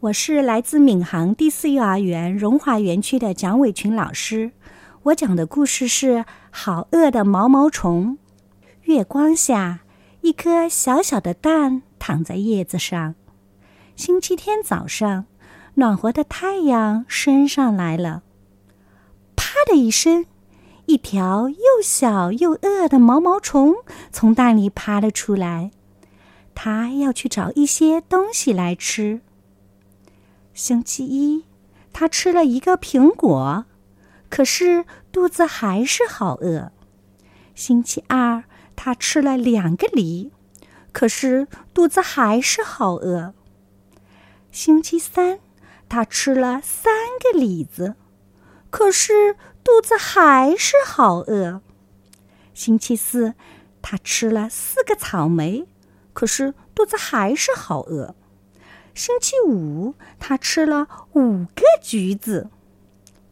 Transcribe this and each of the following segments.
我是来自闵行第四幼儿园荣华园区的蒋伟群老师。我讲的故事是《好饿的毛毛虫》。月光下，一颗小小的蛋躺在叶子上。星期天早上，暖和的太阳升上来了。啪的一声，一条又小又饿的毛毛虫从蛋里爬了出来。它要去找一些东西来吃。星期一，他吃了一个苹果，可是肚子还是好饿。星期二，他吃了两个梨，可是肚子还是好饿。星期三，他吃了三个李子，可是肚子还是好饿。星期四，他吃了四个草莓，可是肚子还是好饿。星期五，他吃了五个橘子，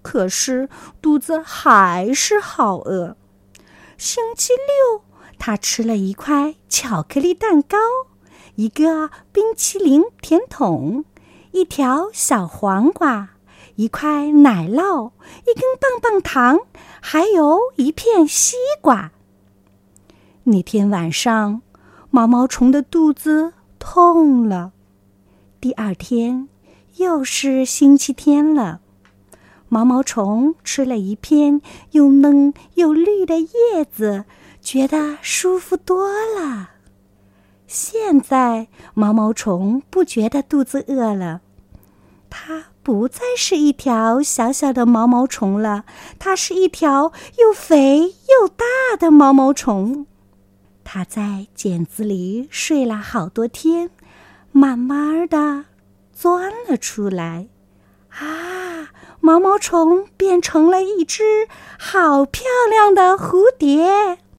可是肚子还是好饿。星期六，他吃了一块巧克力蛋糕，一个冰淇淋甜筒，一条小黄瓜，一块奶酪，一根棒棒糖，还有一片西瓜。那天晚上，毛毛虫的肚子痛了。第二天又是星期天了，毛毛虫吃了一片又嫩又绿的叶子，觉得舒服多了。现在毛毛虫不觉得肚子饿了，它不再是一条小小的毛毛虫了，它是一条又肥又大的毛毛虫。它在茧子里睡了好多天。慢慢的钻了出来，啊！毛毛虫变成了一只好漂亮的蝴蝶。